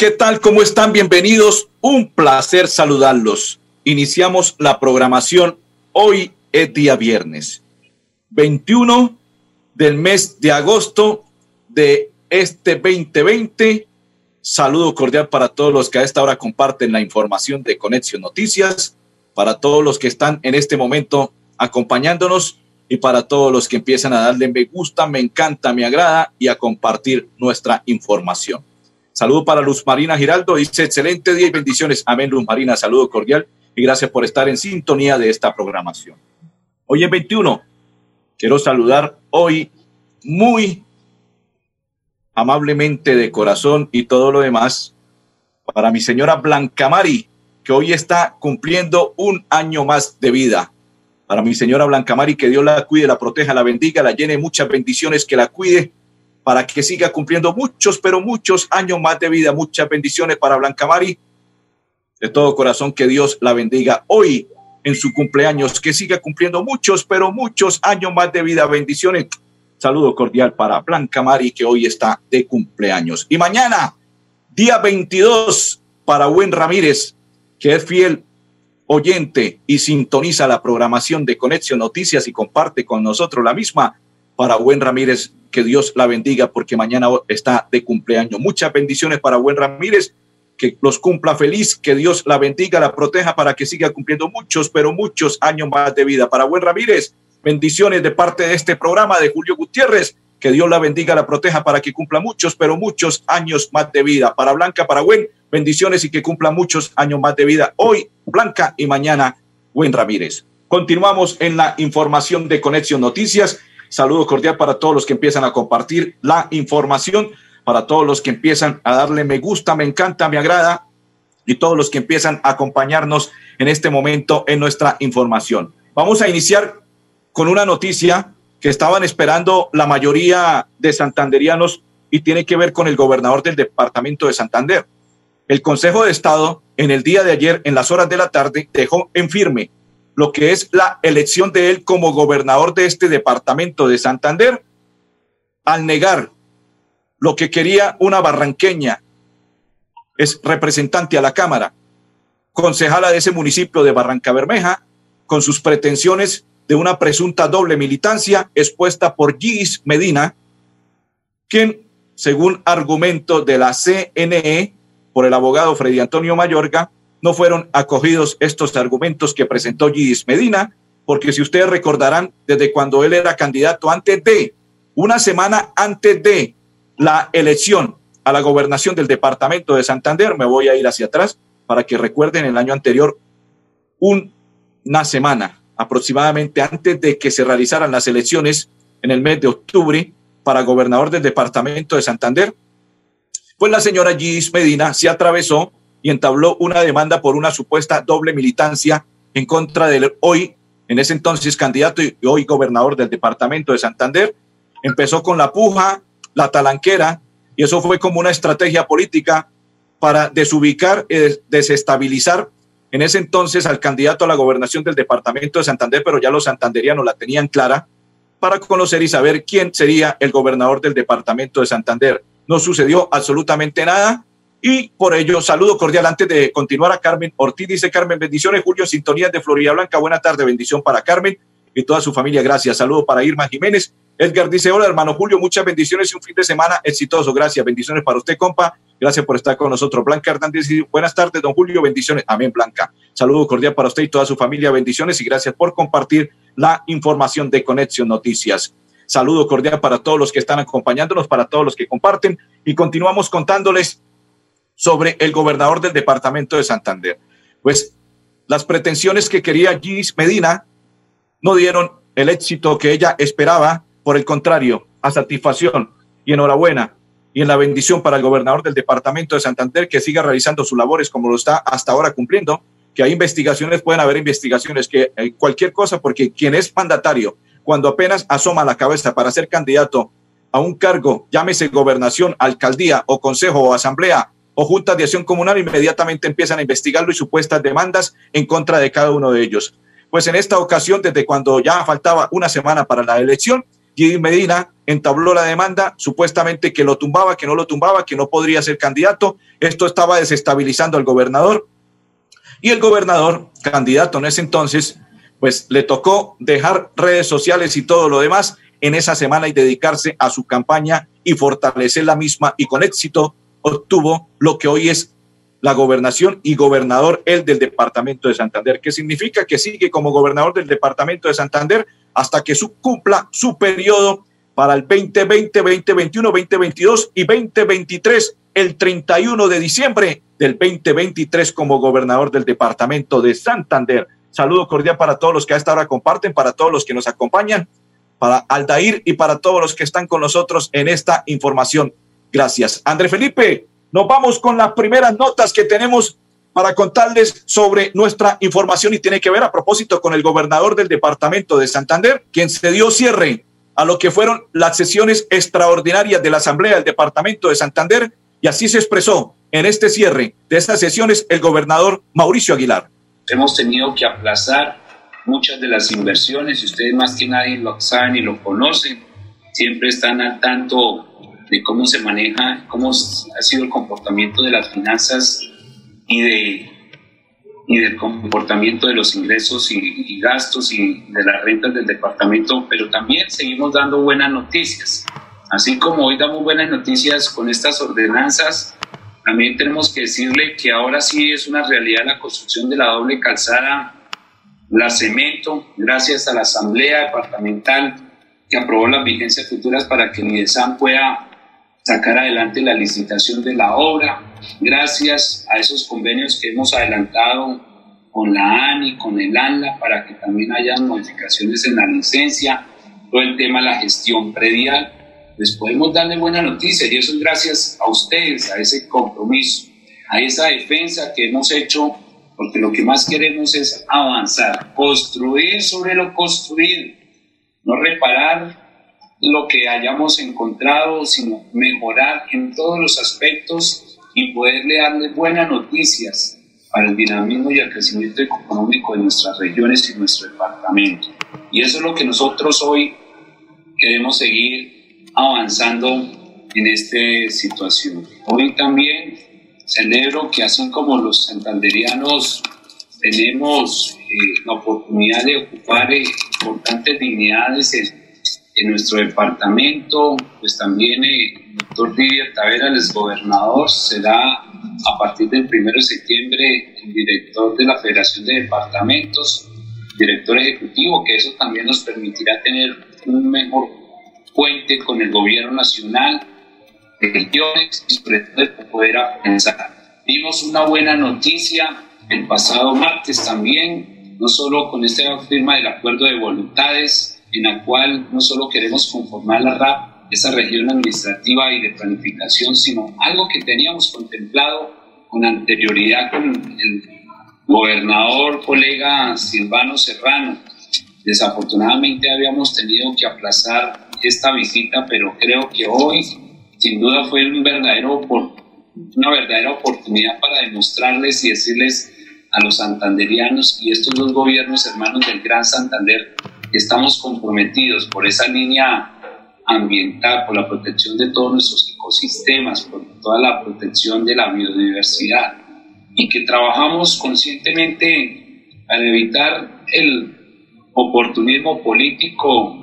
¿qué tal? ¿Cómo están? Bienvenidos. Un placer saludarlos. Iniciamos la programación. Hoy es día viernes, 21 del mes de agosto de este 2020. Saludo cordial para todos los que a esta hora comparten la información de Conexión Noticias, para todos los que están en este momento acompañándonos y para todos los que empiezan a darle me gusta, me encanta, me agrada y a compartir nuestra información. Saludo para Luz Marina Giraldo. Dice excelente día y bendiciones. Amén, Luz Marina. Saludo cordial y gracias por estar en sintonía de esta programación. Hoy es 21. Quiero saludar hoy muy amablemente de corazón y todo lo demás para mi señora Blanca Mari, que hoy está cumpliendo un año más de vida. Para mi señora Blanca Mari, que Dios la cuide, la proteja, la bendiga, la llene muchas bendiciones, que la cuide para que siga cumpliendo muchos, pero muchos años más de vida. Muchas bendiciones para Blanca Mari. De todo corazón, que Dios la bendiga hoy en su cumpleaños, que siga cumpliendo muchos, pero muchos años más de vida. Bendiciones. Saludo cordial para Blanca Mari, que hoy está de cumpleaños. Y mañana, día 22, para Buen Ramírez, que es fiel oyente y sintoniza la programación de Conexión Noticias y comparte con nosotros la misma. Para Buen Ramírez, que Dios la bendiga porque mañana está de cumpleaños. Muchas bendiciones para Buen Ramírez, que los cumpla feliz, que Dios la bendiga, la proteja para que siga cumpliendo muchos, pero muchos años más de vida. Para Buen Ramírez, bendiciones de parte de este programa de Julio Gutiérrez, que Dios la bendiga, la proteja para que cumpla muchos, pero muchos años más de vida. Para Blanca, para Buen, bendiciones y que cumpla muchos años más de vida. Hoy, Blanca y mañana, Buen Ramírez. Continuamos en la información de Conexión Noticias Saludo cordial para todos los que empiezan a compartir la información, para todos los que empiezan a darle me gusta, me encanta, me agrada y todos los que empiezan a acompañarnos en este momento en nuestra información. Vamos a iniciar con una noticia que estaban esperando la mayoría de santanderianos y tiene que ver con el gobernador del departamento de Santander. El Consejo de Estado en el día de ayer, en las horas de la tarde, dejó en firme lo que es la elección de él como gobernador de este departamento de Santander, al negar lo que quería una barranqueña, es representante a la Cámara, concejala de ese municipio de Barranca Bermeja, con sus pretensiones de una presunta doble militancia expuesta por Gis Medina, quien, según argumento de la CNE, por el abogado Freddy Antonio Mayorga, no fueron acogidos estos argumentos que presentó Gis Medina, porque si ustedes recordarán, desde cuando él era candidato antes de, una semana antes de la elección a la gobernación del departamento de Santander, me voy a ir hacia atrás para que recuerden el año anterior, una semana aproximadamente antes de que se realizaran las elecciones en el mes de octubre para gobernador del departamento de Santander, pues la señora Gis Medina se atravesó y entabló una demanda por una supuesta doble militancia en contra del hoy, en ese entonces candidato y hoy gobernador del departamento de Santander. Empezó con la puja, la talanquera, y eso fue como una estrategia política para desubicar desestabilizar en ese entonces al candidato a la gobernación del departamento de Santander, pero ya los santanderianos la tenían clara, para conocer y saber quién sería el gobernador del departamento de Santander. No sucedió absolutamente nada y por ello, saludo cordial antes de continuar a Carmen Ortiz. Dice Carmen, bendiciones, Julio, sintonía de Florida Blanca. Buena tarde, bendición para Carmen y toda su familia. Gracias. Saludo para Irma Jiménez. Edgar dice, hola hermano Julio, muchas bendiciones y un fin de semana exitoso. Gracias, bendiciones para usted, compa. Gracias por estar con nosotros. Blanca Hernández dice, buenas tardes, don Julio, bendiciones. Amén, Blanca. Saludo cordial para usted y toda su familia, bendiciones y gracias por compartir la información de Conexión Noticias. Saludo cordial para todos los que están acompañándonos, para todos los que comparten y continuamos contándoles sobre el gobernador del departamento de Santander. Pues las pretensiones que quería Gis Medina no dieron el éxito que ella esperaba, por el contrario, a satisfacción y enhorabuena y en la bendición para el gobernador del departamento de Santander que siga realizando sus labores como lo está hasta ahora cumpliendo, que hay investigaciones, pueden haber investigaciones, que hay cualquier cosa, porque quien es mandatario, cuando apenas asoma la cabeza para ser candidato a un cargo, llámese gobernación, alcaldía o consejo o asamblea o junta de acción comunal, inmediatamente empiezan a investigarlo y supuestas demandas en contra de cada uno de ellos. Pues en esta ocasión, desde cuando ya faltaba una semana para la elección, Gidi Medina entabló la demanda, supuestamente que lo tumbaba, que no lo tumbaba, que no podría ser candidato. Esto estaba desestabilizando al gobernador. Y el gobernador, candidato en ese entonces, pues le tocó dejar redes sociales y todo lo demás en esa semana y dedicarse a su campaña y fortalecer la misma y con éxito obtuvo lo que hoy es la gobernación y gobernador el del departamento de Santander, que significa que sigue como gobernador del departamento de Santander hasta que su, cumpla su periodo para el 2020, 2021, 2022 y 2023, el 31 de diciembre del 2023 como gobernador del departamento de Santander. Saludo cordial para todos los que a esta hora comparten, para todos los que nos acompañan, para Aldair y para todos los que están con nosotros en esta información. Gracias. André Felipe, nos vamos con las primeras notas que tenemos para contarles sobre nuestra información y tiene que ver a propósito con el gobernador del departamento de Santander, quien se dio cierre a lo que fueron las sesiones extraordinarias de la Asamblea del Departamento de Santander y así se expresó en este cierre de estas sesiones el gobernador Mauricio Aguilar. Hemos tenido que aplazar muchas de las inversiones y ustedes más que nadie lo saben y lo conocen, siempre están al tanto de cómo se maneja, cómo ha sido el comportamiento de las finanzas y, de, y del comportamiento de los ingresos y, gastos y de las rentas del departamento, pero también seguimos dando buenas noticias. Así como hoy damos buenas noticias con estas ordenanzas, también tenemos que decirle que ahora sí es una realidad la construcción de la doble calzada, la cemento, gracias a la Asamblea Departamental que aprobó las vigencias futuras para que el pueda sacar adelante la licitación de la obra, gracias a esos convenios que hemos adelantado con la ANI, con el ANLA, para que también haya modificaciones en la licencia, todo el tema de la gestión predial, les podemos darle buena noticia y eso es gracias a ustedes, a ese compromiso, a esa defensa que hemos hecho, porque lo que más queremos es avanzar, construir sobre lo construido, no reparar lo que hayamos encontrado, sino mejorar en todos los aspectos y poderle darle buenas noticias para el dinamismo y el crecimiento económico de nuestras regiones y nuestro departamento. Y eso es lo que nosotros hoy queremos seguir avanzando en esta situación. Hoy también celebro que así como los santanderianos tenemos eh, la oportunidad de ocupar eh, importantes dignidades en nuestro departamento, pues también el doctor Didier Tavera, el gobernador, será a partir del 1 de septiembre el director de la Federación de Departamentos, director ejecutivo, que eso también nos permitirá tener un mejor puente con el gobierno nacional, regiones y sobre poder pensar. Vimos una buena noticia el pasado martes también, no solo con esta firma del acuerdo de voluntades, en la cual no solo queremos conformar la RAP, esa región administrativa y de planificación, sino algo que teníamos contemplado con anterioridad con el gobernador, colega Silvano Serrano. Desafortunadamente habíamos tenido que aplazar esta visita, pero creo que hoy sin duda fue un verdadero, una verdadera oportunidad para demostrarles y decirles a los santanderianos y estos dos gobiernos hermanos del Gran Santander estamos comprometidos por esa línea ambiental, por la protección de todos nuestros ecosistemas, por toda la protección de la biodiversidad y que trabajamos conscientemente para evitar el oportunismo político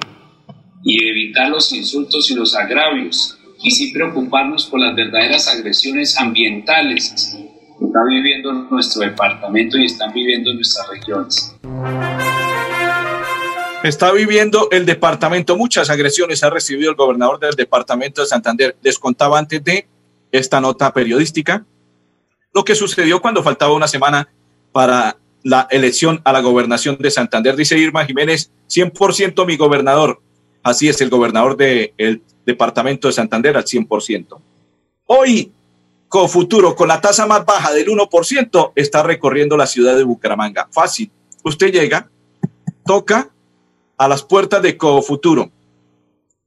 y evitar los insultos y los agravios y sí preocuparnos por las verdaderas agresiones ambientales que está viviendo nuestro departamento y están viviendo nuestras regiones está viviendo el departamento. Muchas agresiones ha recibido el gobernador del departamento de Santander. Les contaba antes de esta nota periodística lo que sucedió cuando faltaba una semana para la elección a la gobernación de Santander. Dice Irma Jiménez, 100% mi gobernador. Así es el gobernador del departamento de Santander al 100%. Hoy, Cofuturo, con la tasa más baja del 1%, está recorriendo la ciudad de Bucaramanga. Fácil. Usted llega, toca a las puertas de Cofuturo.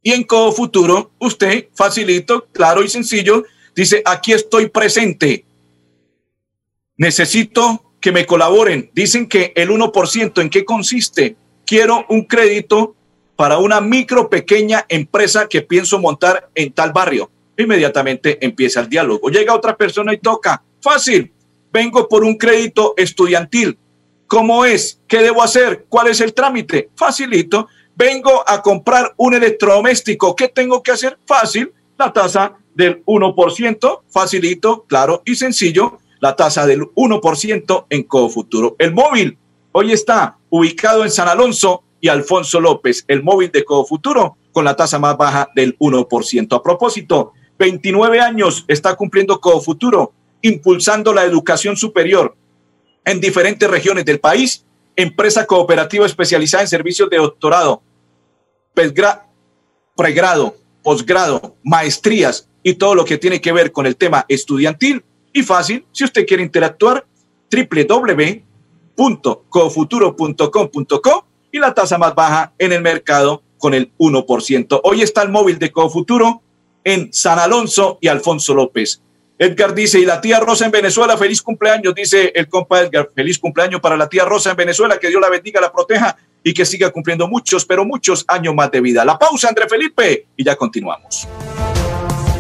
Y en Cofuturo, usted, facilito, claro y sencillo, dice, aquí estoy presente. Necesito que me colaboren. Dicen que el 1%, ¿en qué consiste? Quiero un crédito para una micro pequeña empresa que pienso montar en tal barrio. Inmediatamente empieza el diálogo. Llega otra persona y toca. Fácil. Vengo por un crédito estudiantil. ¿Cómo es? ¿Qué debo hacer? ¿Cuál es el trámite? Facilito. Vengo a comprar un electrodoméstico. ¿Qué tengo que hacer? Fácil. La tasa del 1%, facilito, claro y sencillo la tasa del 1% en Cofuturo. El móvil hoy está ubicado en San Alonso y Alfonso López, el móvil de Cofuturo con la tasa más baja del 1%. A propósito, 29 años está cumpliendo Cofuturo, impulsando la educación superior en diferentes regiones del país, empresa cooperativa especializada en servicios de doctorado, pregrado, posgrado, maestrías y todo lo que tiene que ver con el tema estudiantil y fácil, si usted quiere interactuar, www.cofuturo.com.co y la tasa más baja en el mercado con el 1%. Hoy está el móvil de Cofuturo en San Alonso y Alfonso López. Edgar dice, y la tía Rosa en Venezuela, feliz cumpleaños, dice el compa Edgar, feliz cumpleaños para la tía Rosa en Venezuela, que Dios la bendiga, la proteja y que siga cumpliendo muchos, pero muchos años más de vida. La pausa, André Felipe, y ya continuamos.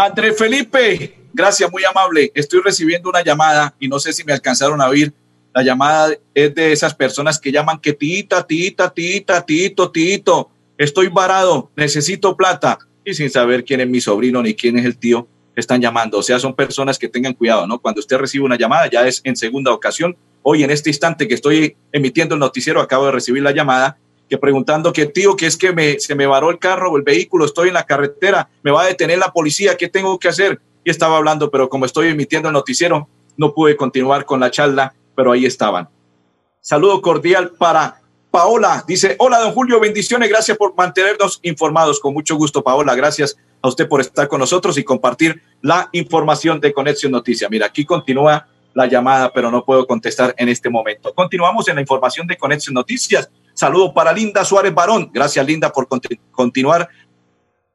André Felipe, gracias, muy amable. Estoy recibiendo una llamada y no sé si me alcanzaron a oír la llamada es de esas personas que llaman que tita, tita, tita, tito, tito, estoy varado, necesito plata. Y sin saber quién es mi sobrino ni quién es el tío, están llamando. O sea, son personas que tengan cuidado, ¿no? Cuando usted recibe una llamada, ya es en segunda ocasión. Hoy, en este instante que estoy emitiendo el noticiero, acabo de recibir la llamada que preguntando que tío, que es que me, se me varó el carro o el vehículo, estoy en la carretera, me va a detener la policía, ¿qué tengo que hacer? Y estaba hablando, pero como estoy emitiendo el noticiero, no pude continuar con la charla pero ahí estaban. Saludo cordial para Paola. Dice, hola, don Julio, bendiciones, gracias por mantenernos informados. Con mucho gusto, Paola, gracias a usted por estar con nosotros y compartir la información de Conexión Noticias. Mira, aquí continúa la llamada, pero no puedo contestar en este momento. Continuamos en la información de Conexión Noticias. Saludo para Linda Suárez Barón. Gracias, Linda, por continuar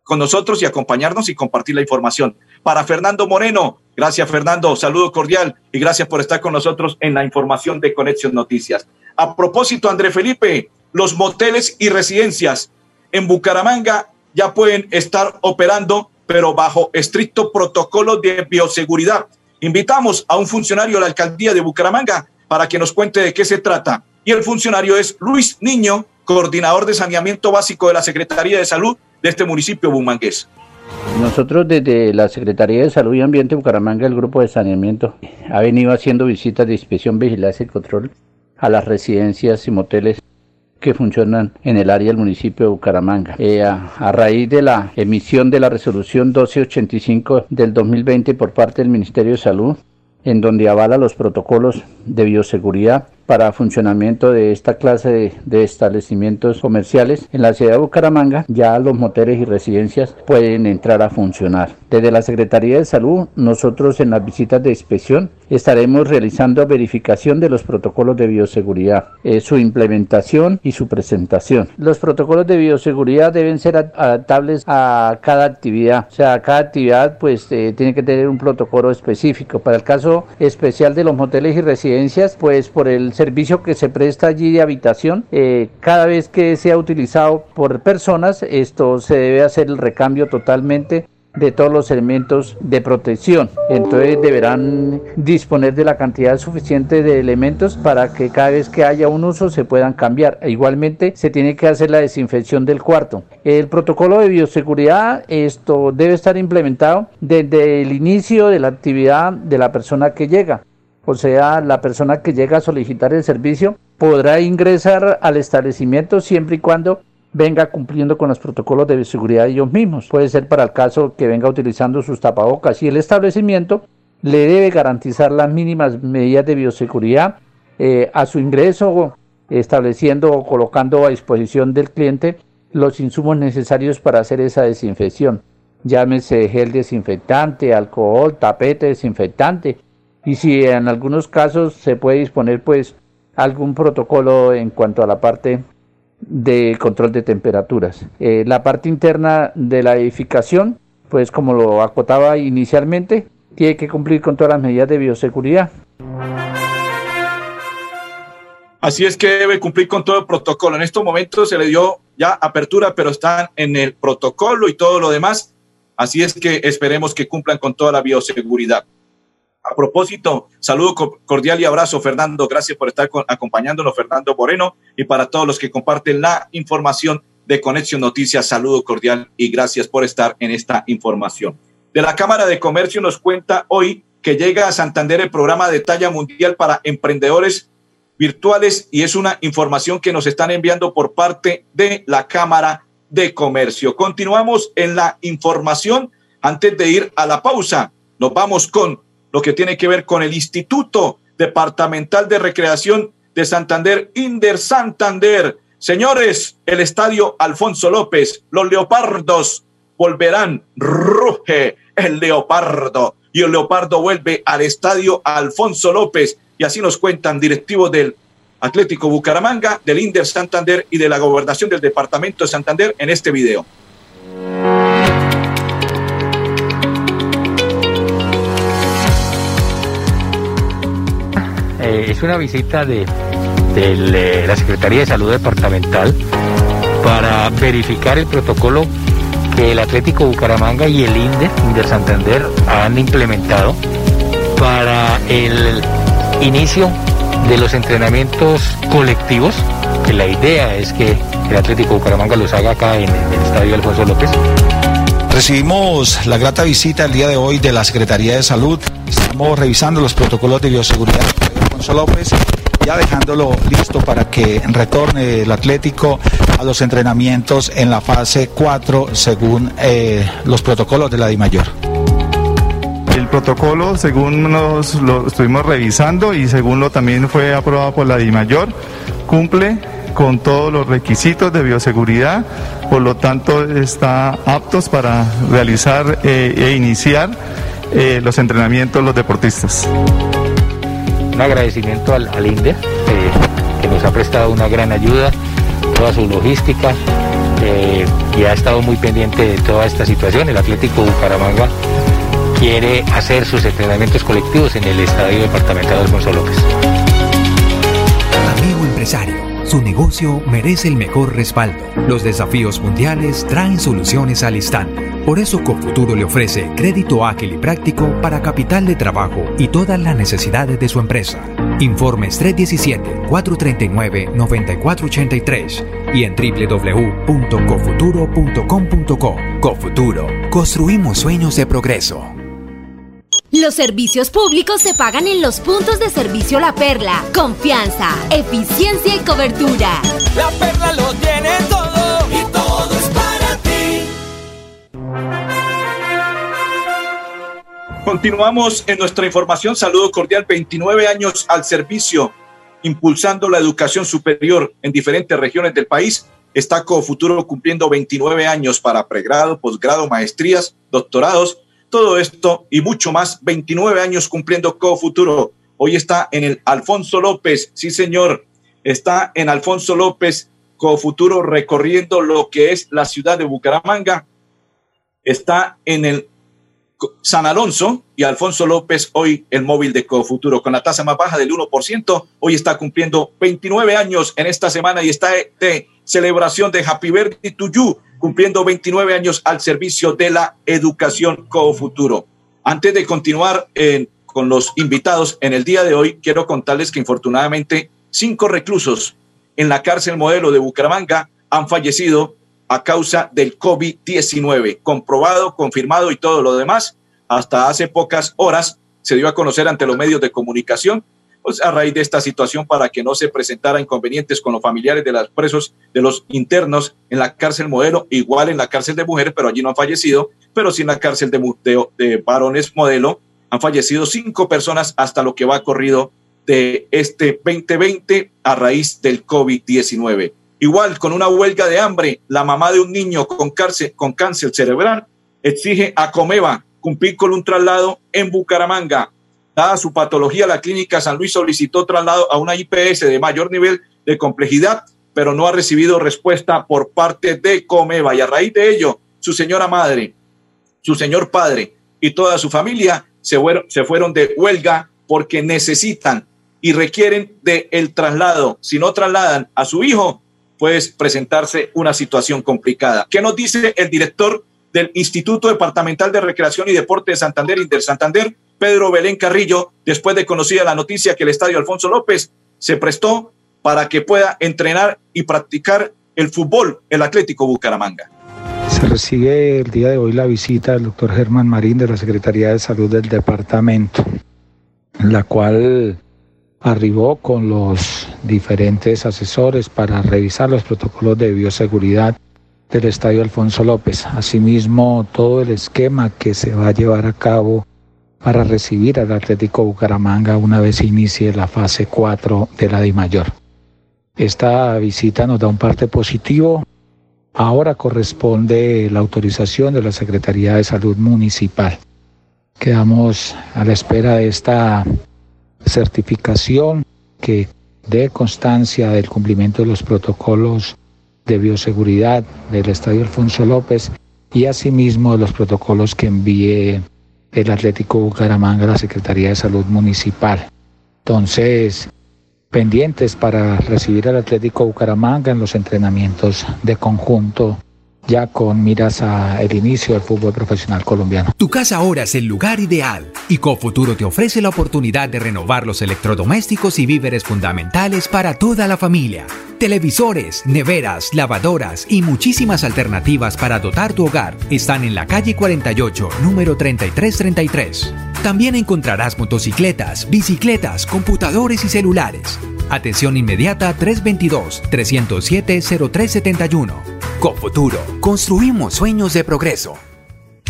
con nosotros y acompañarnos y compartir la información. Para Fernando Moreno, gracias Fernando, saludo cordial y gracias por estar con nosotros en la información de Conexión Noticias. A propósito, André Felipe, los moteles y residencias en Bucaramanga ya pueden estar operando, pero bajo estricto protocolo de bioseguridad. Invitamos a un funcionario de la alcaldía de Bucaramanga para que nos cuente de qué se trata. Y el funcionario es Luis Niño, coordinador de saneamiento básico de la Secretaría de Salud de este municipio bumangués. Nosotros desde la Secretaría de Salud y Ambiente de Bucaramanga, el grupo de saneamiento, ha venido haciendo visitas de inspección, vigilancia y control a las residencias y moteles que funcionan en el área del municipio de Bucaramanga. Eh, a, a, raíz de la emisión de la resolución 1285 del 2020 por parte del Ministerio de Salud, en donde avala los protocolos de bioseguridad para funcionamiento de esta clase de, establecimientos comerciales en la ciudad de Bucaramanga, ya los moteles y residencias pueden entrar a funcionar. Desde la Secretaría de Salud, nosotros en las visitas de inspección estaremos realizando verificación de los protocolos de bioseguridad, eh, su implementación y su presentación. Los protocolos de bioseguridad deben ser adaptables a cada actividad, o sea, cada actividad pues eh, tiene que tener un protocolo específico. Para el caso especial de los moteles y residencias, pues por el servicio que se presta allí de habitación, eh, cada vez que sea utilizado por personas, esto se debe hacer el recambio totalmente de todos los elementos de protección. Entonces deberán disponer de la cantidad suficiente de elementos para que cada vez que haya un uso se puedan cambiar. E igualmente se tiene que hacer la desinfección del cuarto. El protocolo de bioseguridad esto debe estar implementado desde el inicio de la actividad de la persona que llega. O sea, la persona que llega a solicitar el servicio podrá ingresar al establecimiento siempre y cuando venga cumpliendo con los protocolos de seguridad ellos mismos. Puede ser para el caso que venga utilizando sus tapabocas y el establecimiento le debe garantizar las mínimas medidas de bioseguridad eh, a su ingreso, estableciendo o colocando a disposición del cliente los insumos necesarios para hacer esa desinfección. Llámese gel desinfectante, alcohol, tapete desinfectante. Y si en algunos casos se puede disponer pues algún protocolo en cuanto a la parte de control de temperaturas. Eh, la parte interna de la edificación, pues como lo acotaba inicialmente, tiene que cumplir con todas las medidas de bioseguridad. Así es que debe cumplir con todo el protocolo. En estos momentos se le dio ya apertura, pero están en el protocolo y todo lo demás. Así es que esperemos que cumplan con toda la bioseguridad. A propósito, saludo cordial y abrazo, Fernando. Gracias por estar acompañándonos, Fernando Moreno, y para todos los que comparten la información de Conexión Noticias, saludo cordial y gracias por estar en esta información. De la Cámara de Comercio nos cuenta hoy que llega a Santander el programa de talla mundial para emprendedores virtuales y es una información que nos están enviando por parte de la Cámara de Comercio. Continuamos en la información. Antes de ir a la pausa, nos vamos con lo que tiene que ver con el Instituto Departamental de Recreación de Santander, Inder Santander. Señores, el estadio Alfonso López, los leopardos volverán, ruge el leopardo y el leopardo vuelve al estadio Alfonso López y así nos cuentan directivos del Atlético Bucaramanga, del Inder Santander y de la gobernación del departamento de Santander en este video. Eh, es una visita de, de, la Secretaría de Salud Departamental para verificar el protocolo que el Atlético Bucaramanga y el INDE, INDER Santander, han implementado para el inicio de los entrenamientos colectivos, que la idea es que el Atlético Bucaramanga los haga acá en el Estadio Alfonso López. Recibimos la grata visita el día de hoy de la Secretaría de Salud. Estamos revisando los protocolos de bioseguridad López, ya dejándolo listo para que retorne el Atlético a los entrenamientos en la fase 4 según eh, los protocolos de la DIMAYOR. El protocolo, según nos lo estuvimos revisando y según lo también fue aprobado por la DIMAYOR, cumple con todos los requisitos de bioseguridad, por lo tanto está aptos para realizar eh, e iniciar eh, los entrenamientos los deportistas un agradecimiento al, al INDE, eh, que nos ha prestado una gran ayuda, toda su logística eh, y ha estado muy pendiente de toda esta situación. El Atlético Bucaramanga quiere hacer sus entrenamientos colectivos en el Estadio Departamental Alfonso López. Amigo empresario su negocio merece el mejor respaldo. Los desafíos mundiales traen soluciones al instante. Por eso Cofuturo le ofrece crédito ágil y práctico para capital de trabajo y todas las necesidades de su empresa. Informes 317-439-9483 y en www.cofuturo.com.co. Cofuturo, construimos sueños de progreso. Los servicios públicos se pagan en los puntos de servicio La Perla. Confianza, eficiencia y cobertura. La Perla lo tiene todo Continuamos en nuestra información. Saludo cordial. 29 años al servicio, impulsando la educación superior en diferentes regiones del país. Está Futuro cumpliendo 29 años para pregrado, posgrado, maestrías, doctorados todo esto y mucho más, 29 años cumpliendo Co Futuro. Hoy está en el Alfonso López, sí señor, está en Alfonso López Co Futuro recorriendo lo que es la ciudad de Bucaramanga. Está en el San Alonso y Alfonso López, hoy el móvil de Cofuturo, con la tasa más baja del 1%, hoy está cumpliendo 29 años en esta semana y está de celebración de Happy Birthday to You, cumpliendo 29 años al servicio de la educación Cofuturo. Antes de continuar con los invitados en el día de hoy, quiero contarles que infortunadamente cinco reclusos en la cárcel modelo de Bucaramanga han fallecido a causa del COVID-19, comprobado, confirmado y todo lo demás. Hasta hace pocas horas se dio a conocer ante los medios de comunicación pues, a raíz de esta situación para que no se presentara inconvenientes con los familiares de los presos, de los internos en la cárcel modelo, igual en la cárcel de mujeres, pero allí no han fallecido, pero sí en la cárcel de, de, de varones modelo han fallecido cinco personas hasta lo que va corrido de este 2020 a raíz del COVID-19. Igual, con una huelga de hambre, la mamá de un niño con cáncer, cerebral exige a Comeva cumplir con un traslado en Bucaramanga. Dada su patología, la clínica San Luis solicitó traslado a una IPS de mayor nivel de complejidad, pero no ha recibido respuesta por parte de Comeva. Y a raíz de ello, su señora madre, su señor padre y toda su familia se fueron, se fueron de huelga porque necesitan y requieren del el traslado. Si no trasladan a su hijo, puede presentarse una situación complicada. ¿Qué nos dice el director del Instituto Departamental de Recreación y Deporte de Santander, Inter Santander, Pedro Belén Carrillo, después de conocida la noticia que el Estadio Alfonso López se prestó para que pueda entrenar y practicar el fútbol, el Atlético Bucaramanga? Se recibe el día de hoy la visita del doctor Germán Marín de la Secretaría de Salud del departamento, la cual arribó con los diferentes asesores para revisar los protocolos de bioseguridad del Estadio Alfonso López. Asimismo, todo el esquema que se va a llevar a cabo para recibir al Atlético Bucaramanga una vez inicie la fase 4 de la DIMAYOR. Esta visita nos da un parte positivo. Ahora corresponde la autorización de la Secretaría de Salud Municipal. Quedamos a la espera de esta certificación que dé constancia del cumplimiento de los protocolos de bioseguridad del Estadio Alfonso López y asimismo de los protocolos que envíe el Atlético Bucaramanga a la Secretaría de Salud Municipal. Entonces, pendientes para recibir al Atlético Bucaramanga en los entrenamientos de conjunto ya con miras a el inicio del fútbol profesional colombiano. Tu casa ahora es el lugar ideal y Cofuturo te ofrece la oportunidad de renovar los electrodomésticos y víveres fundamentales para toda la familia. Televisores, neveras, lavadoras y muchísimas alternativas para dotar tu hogar están en la calle 48, número 3333. También encontrarás motocicletas, bicicletas, computadores y celulares. Atención inmediata 322-307-0371. Cofuturo, construimos sueños de progreso.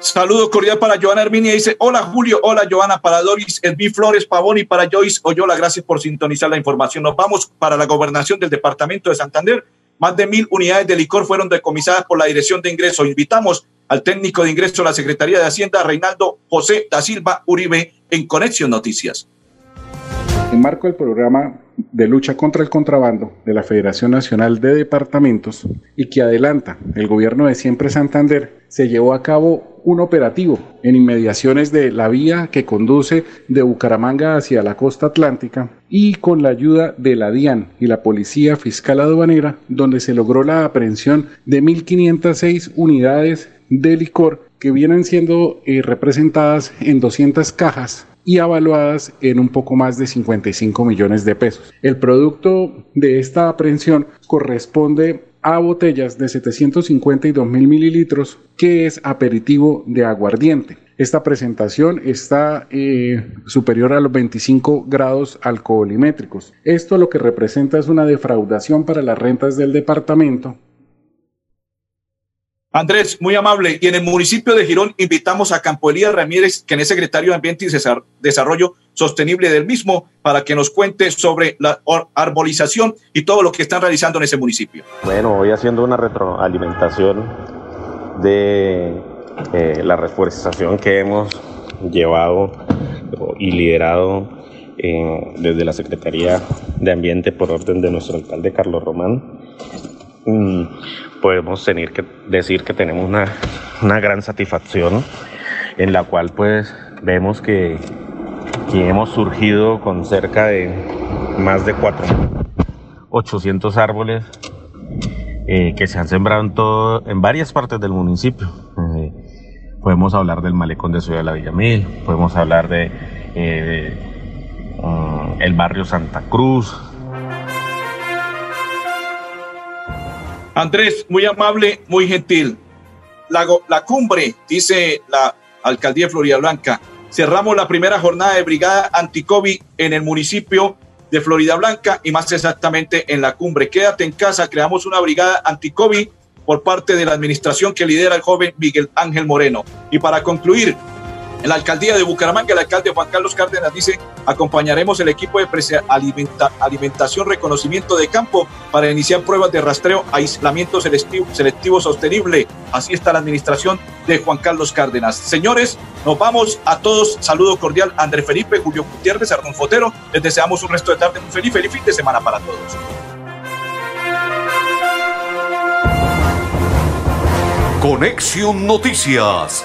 Saludo cordial para Joana Herminia. Dice, hola Julio, hola Joana, para Doris Elvi Flores Pavón y para Joyce Oyola. Gracias por sintonizar la información. Nos vamos para la gobernación del departamento de Santander. Más de mil unidades de licor fueron decomisadas por la Dirección de Ingreso. Invitamos al técnico de ingreso de la Secretaría de Hacienda, Reinaldo José da Silva Uribe, en Conexión Noticias. En marco del programa de lucha contra el contrabando de la Federación Nacional de Departamentos y que adelanta el gobierno de Siempre Santander, se llevó a cabo un operativo en inmediaciones de la vía que conduce de Bucaramanga hacia la costa atlántica y con la ayuda de la DIAN y la Policía Fiscal Aduanera, donde se logró la aprehensión de 1.506 unidades de licor que vienen siendo eh, representadas en 200 cajas y avaluadas en un poco más de 55 millones de pesos. El producto de esta aprehensión corresponde a botellas de 752 mil mililitros, que es aperitivo de aguardiente. Esta presentación está eh, superior a los 25 grados alcoholimétricos. Esto lo que representa es una defraudación para las rentas del departamento Andrés, muy amable. Y en el municipio de Girón invitamos a Campo Elías Ramírez, que es secretario de Ambiente y Desarrollo Sostenible del mismo, para que nos cuente sobre la arbolización y todo lo que están realizando en ese municipio. Bueno, voy haciendo una retroalimentación de eh, la reforestación que hemos llevado y liderado eh, desde la Secretaría de Ambiente por orden de nuestro alcalde Carlos Román. Mm, podemos tener que decir que tenemos una, una gran satisfacción en la cual pues vemos que, hemos surgido con cerca de más de 4.800 árboles eh, que se han sembrado en, todo, en varias partes del municipio. Eh, podemos hablar del malecón de Ciudad de la Villamil, podemos hablar de, eh, mm, el barrio Santa Cruz, Andrés, muy amable, muy gentil. La, la cumbre, dice la alcaldía de Florida Blanca, cerramos la primera jornada de brigada anti-COVID en el municipio de Florida Blanca y más exactamente en la cumbre. Quédate en casa, creamos una brigada anti-COVID por parte de la administración que lidera el joven Miguel Ángel Moreno. Y para concluir, en la alcaldía de Bucaramanga, el alcalde Juan Carlos Cárdenas dice, acompañaremos el equipo de alimentación, reconocimiento de campo para iniciar pruebas de rastreo, aislamiento selectivo, selectivo sostenible. Así está la administración de Juan Carlos Cárdenas. Señores, nos vamos a todos. Saludo cordial André Felipe, Julio Gutiérrez, Arnón Fotero. Les deseamos un resto de tarde muy feliz, feliz fin de semana para todos. Conexión Noticias